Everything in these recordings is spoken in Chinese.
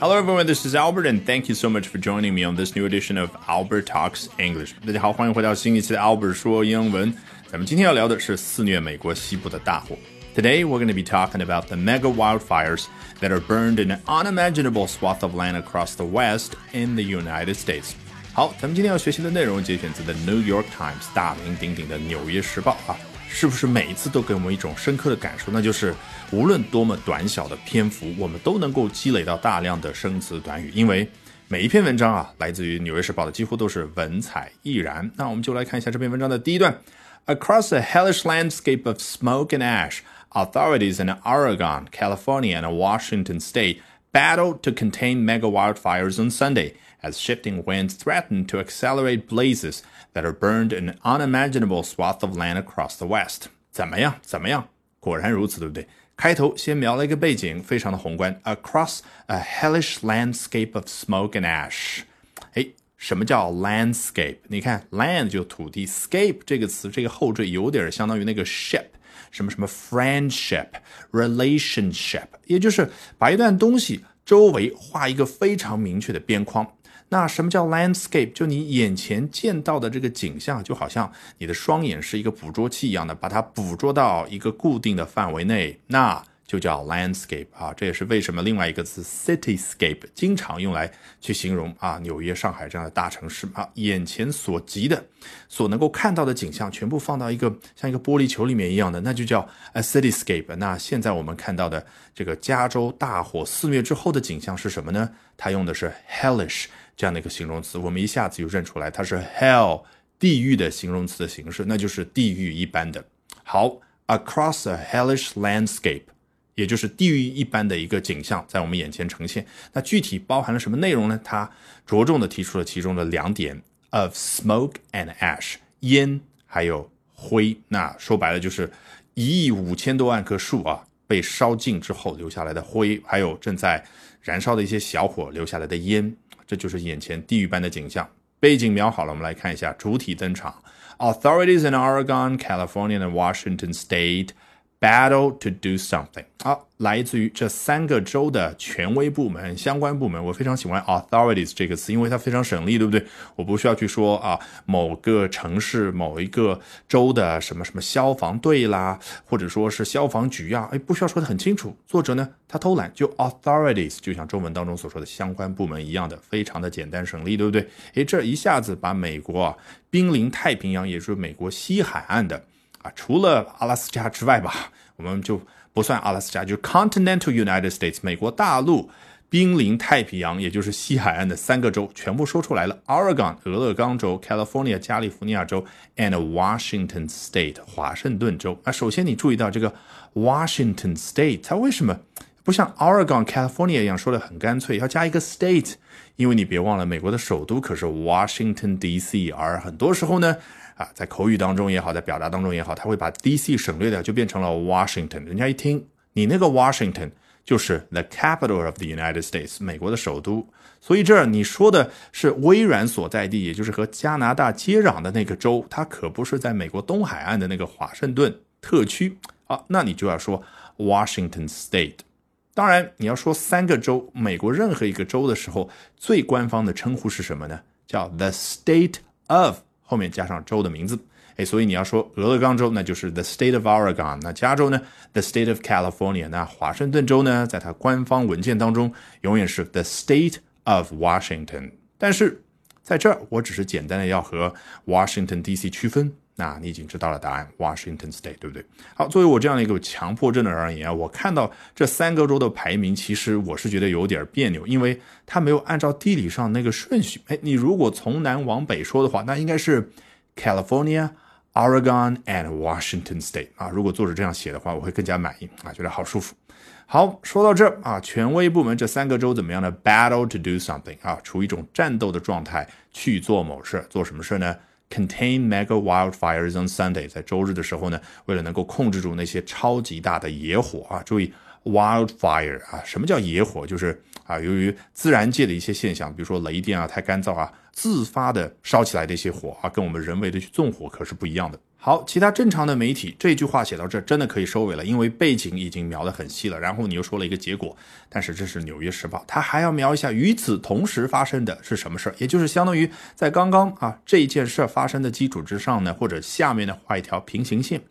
Hello, everyone. This is Albert, and thank you so much for joining me on this new edition of Albert Talks English. 大家好，欢迎回到新一期的 Albert 说英文。咱们今天要聊的是肆虐美国西部的大火。Today, we're going to be talking about the mega wildfires that are burned in an unimaginable swath of land across the West in the United States. 好，咱们今天要学习的内容节选自 The New York Times 大名鼎鼎的《纽约时报》啊。 是不是每一次都给我们一种深刻的感受？那就是无论多么短小的篇幅，我们都能够积累到大量的生词短语，因为每一篇文章啊，来自于《纽约时报》的几乎都是文采斐然。那我们就来看一下这篇文章的第一段：Across a hellish landscape of smoke and ash, authorities in Oregon, California, and Washington State battled to contain mega wildfires on Sunday as shifting winds threatened to accelerate blazes that are burned in an unimaginable swath of land across the West。怎么样？怎么样？果然如此，对不对？开头先描了一个背景，非常的宏观，across a hellish landscape of smoke and ash。哎，什么叫 landscape？你看，land 就土地，scape 这个词，这个后缀有点相当于那个 ship， 什么什么 friendship、relationship，也就是把一段东西周围画一个非常明确的边框。那什么叫 landscape？就你眼前见到的这个景象，就好像你的双眼是一个捕捉器一样的，把它捕捉到一个固定的范围内，那就叫 landscape 啊。这也是为什么另外一个词 cityscape 经常用来去形容啊纽约、上海这样的大城市啊，眼前所及的、所能够看到的景象，全部放到一个像一个玻璃球里面一样的，那就叫 a cityscape。那现在我们看到的这个加州大火肆虐之后的景象是什么呢？它用的是 hellish。这样的一个形容词，我们一下子就认出来，它是 hell 地狱的形容词的形式，那就是地狱一般的。好，across a hellish landscape，也就是地狱一般的一个景象在我们眼前呈现。那具体包含了什么内容呢？它着重的提出了其中的两点：of smoke and ash，烟还有灰。那说白了就是一亿五千多万棵树啊被烧尽之后留下来的灰，还有正在燃烧的一些小火留下来的烟。这就是眼前地狱般的景象。背景描好了，我们来看一下主体登场。Authorities in Oregon, California, and Washington State battle to do something。好，来自于这三个州的权威部门、相关部门。我非常喜欢 authorities 这个词，因为它非常省力，对不对？我不需要去说啊，某个城市、某一个州的什么什么消防队啦，或者说是消防局啊，哎，不需要说的很清楚。作者呢，他偷懒，就 authorities，就像中文当中所说的相关部门一样的，非常的简单省力，对不对？哎，这一下子把美国啊濒临太平洋，也就是美国西海岸的啊，除了阿拉斯加之外吧，我们就。不算阿拉斯加，就是 Continental United States，美国大陆濒临太平洋，也就是西海岸的三个州全部说出来了：Oregon 俄勒冈州、California 加利福尼亚州，and Washington State 华盛顿州。那首先你注意到这个 Washington State，它为什么不像 Oregon、California 一样说的很干脆，要加一个 state？因为你别忘了，美国的首都可是 Washington D.C.，而很多时候呢。啊，在口语当中也好，在表达当中也好，他会把 D.C. 省略掉，就变成了 Washington。人家一听你那个 Washington 就是 the capital of the United States，美国的首都。所以这儿你说的是微软所在地，也就是和加拿大接壤的那个州，它可不是在美国东海岸的那个华盛顿特区啊。那你就要说 Washington State。当然，你要说三个州，美国任何一个州的时候，最官方的称呼是什么呢？叫 the state of。后面加上州的名字，哎，所以你要说俄勒冈州，那就是 the state of Oregon；那加州呢，the state of California；那华盛顿州呢，在它官方文件当中永远是 the state of Washington。但是在这儿，我只是简单的要和 Washington D.C. 区分。那你已经知道了答案，Washington State，对不对？好，作为我这样的一个强迫症的人而言，我看到这三个州的排名，其实我是觉得有点别扭，因为它没有按照地理上那个顺序。哎，你如果从南往北说的话，那应该是 California、Oregon and Washington State 啊。如果作者这样写的话，我会更加满意啊，觉得好舒服。好，说到这啊，权威部门这三个州怎么样呢？Battle to do something 啊，处于一种战斗的状态，去做某事，做什么事呢？Contain mega wildfires on Sunday，在周日的时候呢，为了能够控制住那些超级大的野火啊，注意 wildfire 啊，什么叫野火？就是啊，由于自然界的一些现象，比如说雷电啊、太干燥啊，自发的烧起来的一些火啊，跟我们人为的去纵火可是不一样的。好，其他正常的媒体这句话写到这真的可以收尾了，因为背景已经描得很细了。然后你又说了一个结果，但是这是《纽约时报》，它还要描一下与此同时发生的是什么事儿，也就是相当于在刚刚啊这件事发生的基础之上呢，或者下面呢画一条平行线。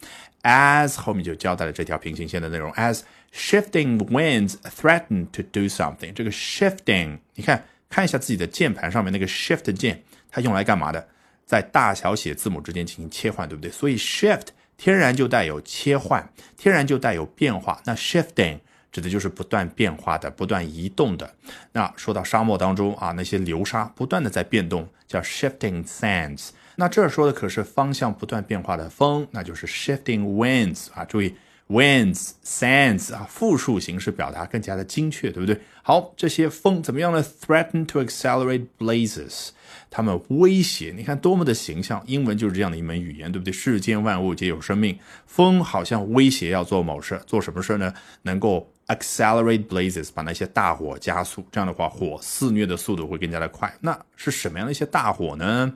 As 后面就交代了这条平行线的内容。As shifting winds threaten to do something，这个 shifting，你看看一下自己的键盘上面那个 shift 键，它用来干嘛的？在大小写字母之间进行切换，对不对？所以 shift 天然就带有切换，天然就带有变化。那 shifting 指的就是不断变化的、不断移动的。那说到沙漠当中啊，那些流沙不断的在变动，叫 shifting sands。那这儿说的可是方向不断变化的风，那就是 shifting winds 啊。注意 winds sands 啊，复数形式表达更加的精确，对不对？好，这些风怎么样呢？threaten to accelerate blazes。他们威胁，你看多么的形象，英文就是这样的一门语言，对不对？世间万物皆有生命，风好像威胁要做某事，做什么事呢？能够。Accelerate blazes，把那些大火加速，这样的话，火肆虐的速度会更加的快。那是什么样的一些大火呢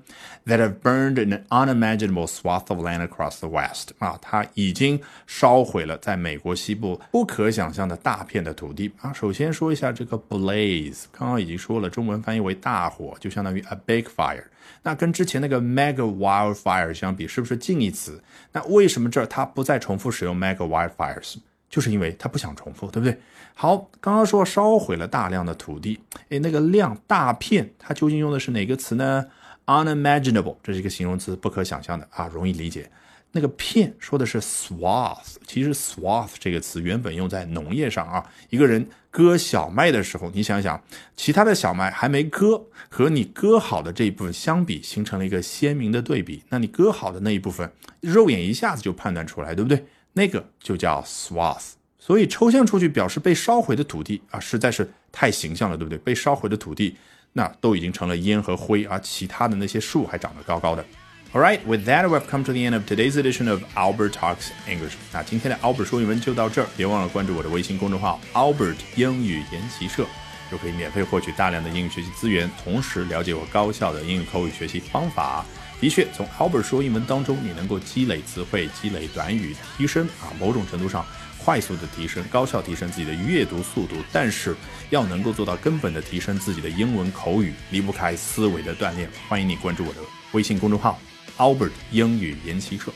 ？That have burned an unimaginable swath of land across the west。啊，它已经烧毁了在美国西部不可想象的大片的土地。啊，首先说一下这个 blaze，刚刚已经说了，中文翻译为大火，就相当于 a big fire。那跟之前那个 mega wildfire 相比，是不是近义词？那为什么这儿它不再重复使用 mega wildfires？就是因为它不想重复，对不对？好，刚刚说烧毁了大量的土地，哎，那个量大片，它究竟用的是哪个词呢？unimaginable，这是一个形容词，不可想象的啊，容易理解。那个片说的是 swath，其实 swath 这个词原本用在农业上啊，一个人割小麦的时候，你想想，其他的小麦还没割，和你割好的这一部分相比，形成了一个鲜明的对比。那你割好的那一部分，肉眼一下子就判断出来，对不对？那个就叫 swath，所以抽象出去表示被烧毁的土地啊，实在是太形象了，对不对？被烧毁的土地，那都已经成了烟和灰，而其他的那些树还长得高高的。All right, with that, we've come to the end of today's edition of Albert Talks English。那今天的 Albert 说英文就到这儿，别忘了关注我的微信公众号 Albert 英语研习社，就可以免费获取大量的英语学习资源，同时了解我高效的英语口语学习方法。的确，从 Albert 说英文当中，你能够积累词汇、积累短语，提升啊，某种程度上快速的提升、高效提升自己的阅读速度。但是，要能够做到根本的提升自己的英文口语，离不开思维的锻炼。欢迎你关注我的微信公众号 Albert 英语研习社。